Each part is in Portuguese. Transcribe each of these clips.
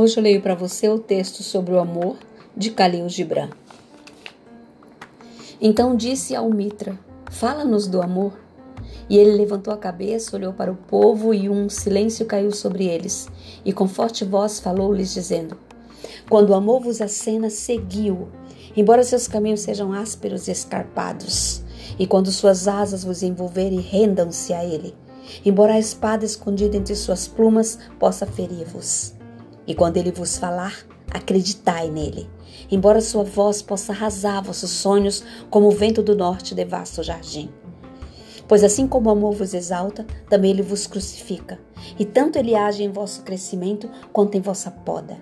Hoje eu leio para você o texto sobre o amor de Khalil Gibran. Então disse ao Mitra: Fala-nos do amor. E ele levantou a cabeça, olhou para o povo e um silêncio caiu sobre eles. E com forte voz falou-lhes, dizendo: Quando o amor vos acena, seguiu, embora seus caminhos sejam ásperos e escarpados. E quando suas asas vos envolverem, rendam-se a ele. Embora a espada escondida entre suas plumas possa ferir-vos. E quando ele vos falar, acreditai nele. Embora sua voz possa arrasar vossos sonhos como o vento do norte devasta o jardim. Pois assim como o amor vos exalta, também ele vos crucifica. E tanto ele age em vosso crescimento quanto em vossa poda.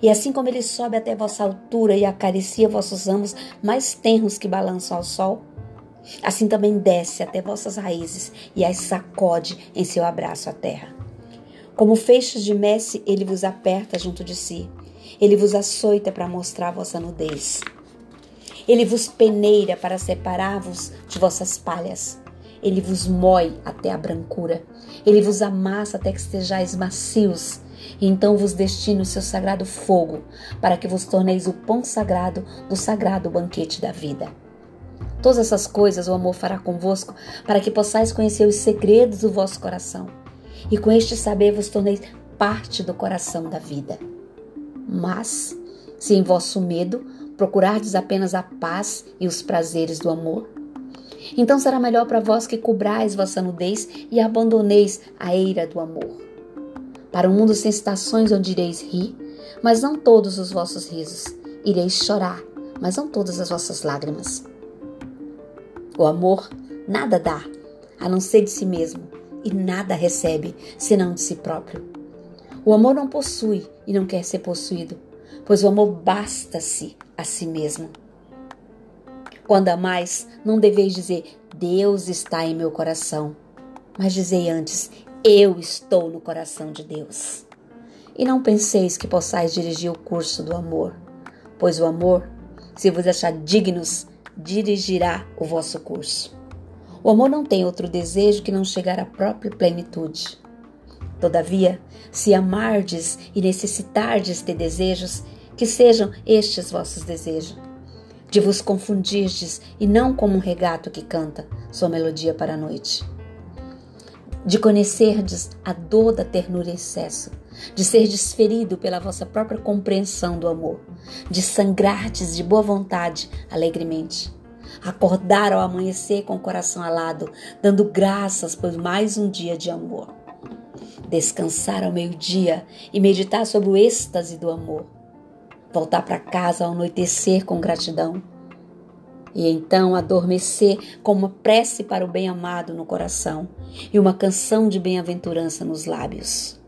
E assim como ele sobe até vossa altura e acaricia vossos ramos mais tenros que balançam ao sol, assim também desce até vossas raízes e as sacode em seu abraço à terra. Como feixes de messe, ele vos aperta junto de si. Ele vos açoita para mostrar vossa nudez. Ele vos peneira para separar-vos de vossas palhas. Ele vos mói até a brancura. Ele vos amassa até que estejais macios. E então vos destina o seu sagrado fogo, para que vos torneis o pão sagrado do sagrado banquete da vida. Todas essas coisas o amor fará convosco, para que possais conhecer os segredos do vosso coração. E com este saber vos torneis parte do coração da vida. Mas, se em vosso medo procurardes apenas a paz e os prazeres do amor, então será melhor para vós que cobrais vossa nudez e abandoneis a eira do amor. Para um mundo sem estações onde ireis rir, mas não todos os vossos risos. Ireis chorar, mas não todas as vossas lágrimas. O amor nada dá, a não ser de si mesmo, e nada recebe, senão de si próprio. O amor não possui e não quer ser possuído, pois o amor basta-se a si mesmo. Quando amais, não deveis dizer Deus está em meu coração, mas dizei antes eu estou no coração de Deus. E não penseis que possais dirigir o curso do amor, pois o amor, se vos achar dignos, dirigirá o vosso curso. O amor não tem outro desejo que não chegar à própria plenitude. Todavia, se amardes e necessitardes de desejos, que sejam estes vossos desejos de vos confundirdes e não como um regato que canta sua melodia para a noite. De conhecerdes a dor da ternura em excesso, de ser desferido pela vossa própria compreensão do amor, de sangrardes de boa vontade alegremente. Acordar ao amanhecer com o coração alado, dando graças por mais um dia de amor. Descansar ao meio-dia e meditar sobre o êxtase do amor voltar para casa ao anoitecer com gratidão e então adormecer com uma prece para o bem-amado no coração e uma canção de bem-aventurança nos lábios.